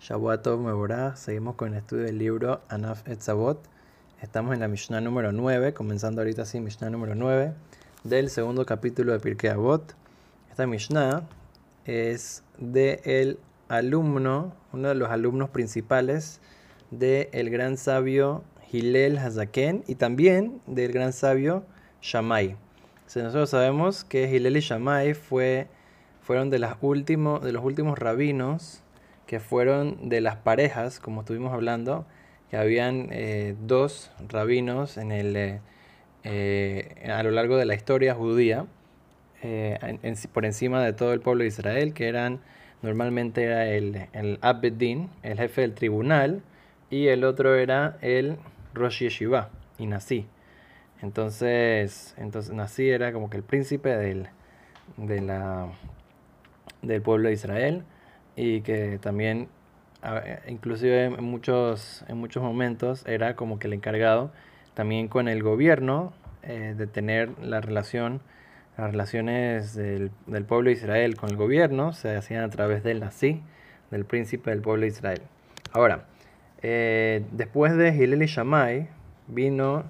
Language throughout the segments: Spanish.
Shabuatov Mevorah. Seguimos con el estudio del libro Anaf Etzavot. Estamos en la Mishnah número 9, comenzando ahorita así, Mishnah número 9, del segundo capítulo de Pirkei Avot. Esta Mishnah es de el alumno, uno de los alumnos principales del el gran sabio Hillel Hazaken y también del gran sabio Shammai. nosotros sabemos que Hillel y Shammai fue, fueron de, las últimos, de los últimos rabinos que fueron de las parejas, como estuvimos hablando, que habían eh, dos rabinos en el, eh, eh, a lo largo de la historia judía, por encima de todo el pueblo de Israel, que eran, normalmente era el, el Abeddin, el jefe del tribunal, y el otro era el Rosh Yeshiva, y Nasi. Entonces, entonces Nasi era como que el príncipe del, del pueblo de Israel y que también inclusive en muchos, en muchos momentos era como que el encargado también con el gobierno eh, de tener la relación, las relaciones del, pueblo de Israel con el gobierno se hacían a través del nazi, del príncipe del pueblo de Israel. Ahora, eh, después de Hillel y Shammai vino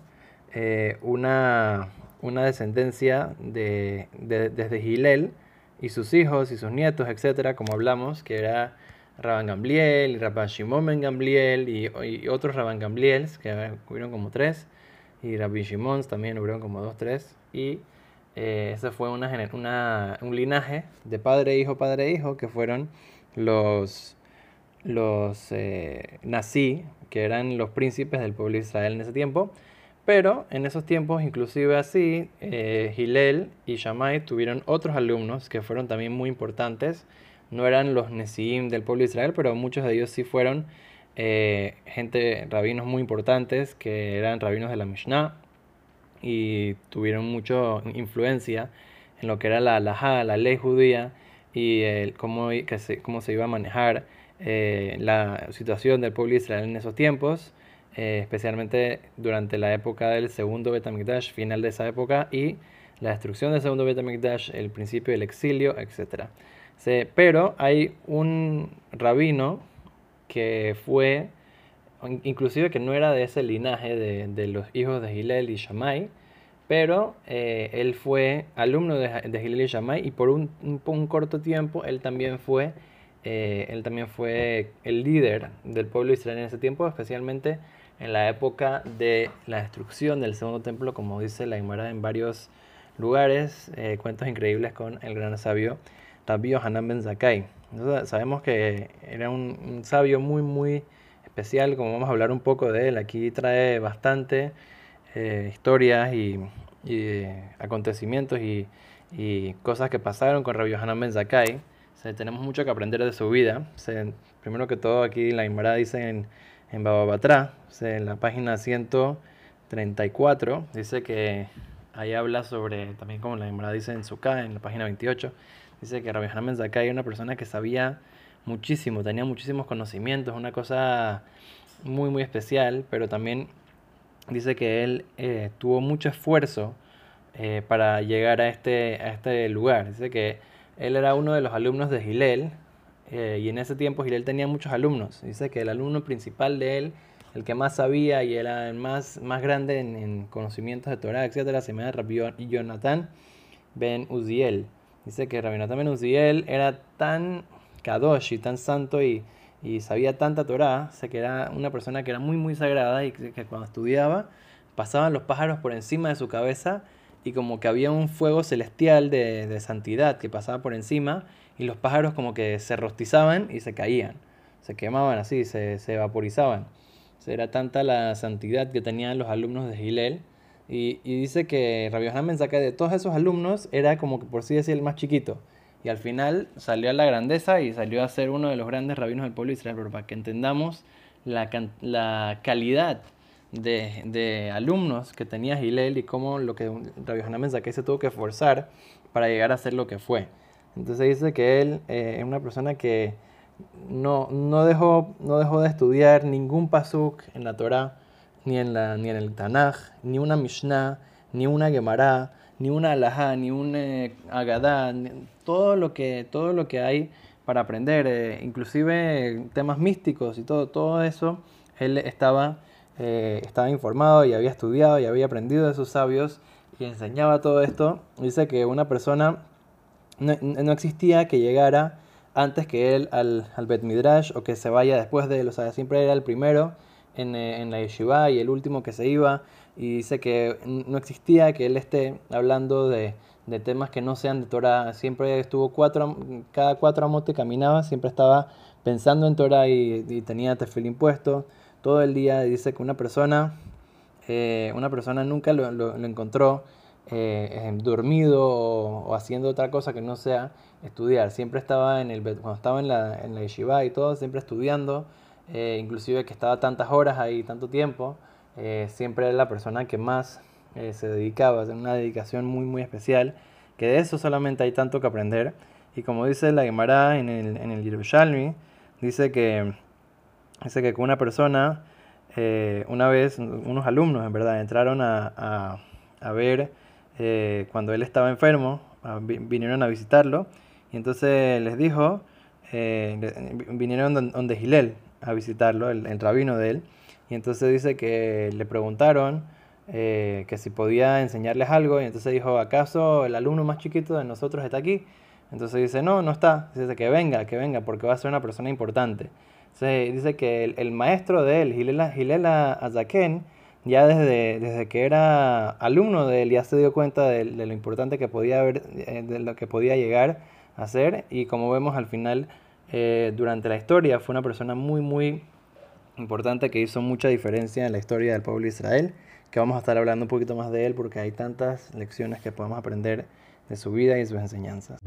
eh, una, una descendencia de, desde Hillel, y sus hijos y sus nietos, etcétera, como hablamos, que era Rabban Gamliel y Rabban Shimon Ben Gamliel y, otros Rabban Gamliels, que hubieron como tres, y Rabbi Shimon también hubieron como dos, tres, y eh, ese fue una, una, un linaje de padre, hijo, padre, hijo, que fueron los, los eh, que eran los príncipes del pueblo de Israel en ese tiempo, pero en esos tiempos, inclusive así, eh, Hillel y Shammai tuvieron otros alumnos que fueron también muy importantes. No eran los Nesiim del pueblo de Israel, pero muchos de ellos sí fueron eh, gente, rabinos muy importantes, que eran rabinos de la Mishnah y tuvieron mucha influencia en lo que era la halajá, la ley judía y el, cómo, se, cómo se iba a manejar eh, la situación del pueblo de Israel en esos tiempos. Eh, especialmente durante la época del segundo Betamikdash, final de esa época, y la destrucción del segundo Betamikdash, el principio del exilio, etc. pero hay un rabino que fue, inclusive que no era de ese linaje de, los hijos de Hillel y Shammai, pero eh, él fue alumno de, de Hillel y Shammai y por un, un, corto tiempo él también fue eh, él también fue el líder del pueblo israelí en ese tiempo, especialmente en la época de la destrucción del segundo templo, como dice la Gemara en varios lugares, eh, cuentos increíbles con el gran sabio Rabbi Hanan Ben Zakai. sabemos que era un, sabio muy, muy especial, como vamos a hablar un poco de él. Aquí trae bastante eh, historias y, acontecimientos y, cosas que pasaron con Rabbi Hanan Ben Zakai. tenemos mucho que aprender de su vida. primero que todo, aquí la Gemara dice en Bababatra, en la página 134, dice que ahí habla sobre, también como la Gemara dice en Sukkah, en la página 28, dice que Rabbi Hanan Zakai era una persona que sabía muchísimo, tenía muchísimos conocimientos, una cosa muy, muy especial, pero también dice que él eh, tuvo mucho esfuerzo eh, para llegar a este, a este lugar. Dice que él era uno de los alumnos de Gilel, eh, y en ese tiempo Gilel tenía muchos alumnos. Dice que el alumno principal de él, el que más sabía y era el más, más grande en, conocimientos de Torah, etc., se llama Rabbi Jonathan ben Uziel. Dice que Rabbi Jonathan ben Uziel era tan kadosh y tan santo y, y sabía tanta Torah, sé que era una persona que era muy, muy sagrada y que, cuando estudiaba pasaban los pájaros por encima de su cabeza y como que había un fuego celestial de, de santidad que pasaba por encima y los pájaros como que se rostizaban y se caían, se quemaban así, se, se vaporizaban. era tanta la santidad que tenían los alumnos de Gilel. Y, y dice que Rabbi Hanan saca de todos esos alumnos era como que por sí decir el más chiquito. Y al final salió a la grandeza y salió a ser uno de los grandes rabinos del pueblo de Israel. Para que entendamos la, la calidad de, de, alumnos que tenía Gilel y cómo lo que Rabbi Hanan se tuvo que esforzar para llegar a ser lo que fue. Entonces dice que él eh, es una persona que no, no, dejó, no dejó de estudiar ningún pasuk en la Torah, ni en, la, ni en el Tanaj, ni una Mishnah, ni una Gemara, ni una Alajá, ni un eh, Agadá, todo, lo que, todo lo que hay para aprender, eh, inclusive temas místicos y todo, todo eso, él estaba, eh, estaba informado y había estudiado y había aprendido de sus sabios y enseñaba todo esto. Dice que una persona no, existía que llegara antes que él al, al, Bet Midrash o que se vaya después de él, o sea, siempre era el primero en, eh, en la yeshiva y el último que se iba. Y dice que no existía que él esté hablando de, de temas que no sean de Torah. Siempre estuvo cuatro, cada cuatro amote caminaba, siempre estaba pensando en Torah y, tenía tefil impuesto todo el día. Dice que una persona, eh, una persona nunca lo, lo, encontró eh, dormido o, haciendo otra cosa que no sea estudiar. Siempre estaba en el cuando estaba en la, en la yeshiva y todo, siempre estudiando, eh, inclusive que estaba tantas horas ahí, tanto tiempo. siempre era la persona que más eh, se dedicaba, a una dedicación muy muy especial, que de eso solamente hay tanto que aprender. Y como dice la Gemara en el, en el Yerushalmi, dice que, dice que una persona, eh, una vez, unos alumnos en verdad, entraron a, a, ver eh, cuando él estaba enfermo, vinieron a visitarlo, y entonces les dijo, vinieron donde Gilel a visitarlo, el, rabino de él, y entonces dice que le preguntaron, eh, que si podía enseñarles algo, y entonces dijo, ¿acaso el alumno más chiquito de nosotros está aquí? Entonces dice, no, no está. Dice que venga, que venga, porque va a ser una persona importante. Entonces dice que el, maestro de él, Gilela, Azaken, ya desde, desde que era alumno de él, ya se dio cuenta de, lo importante que podía haber, eh, de lo que podía llegar a ser, y como vemos al final, eh, durante la historia, fue una persona muy, muy importante que hizo mucha diferencia en la historia del pueblo de Israel que vamos a estar hablando un poquito más de él porque hay tantas lecciones que podemos aprender de su vida y sus enseñanzas.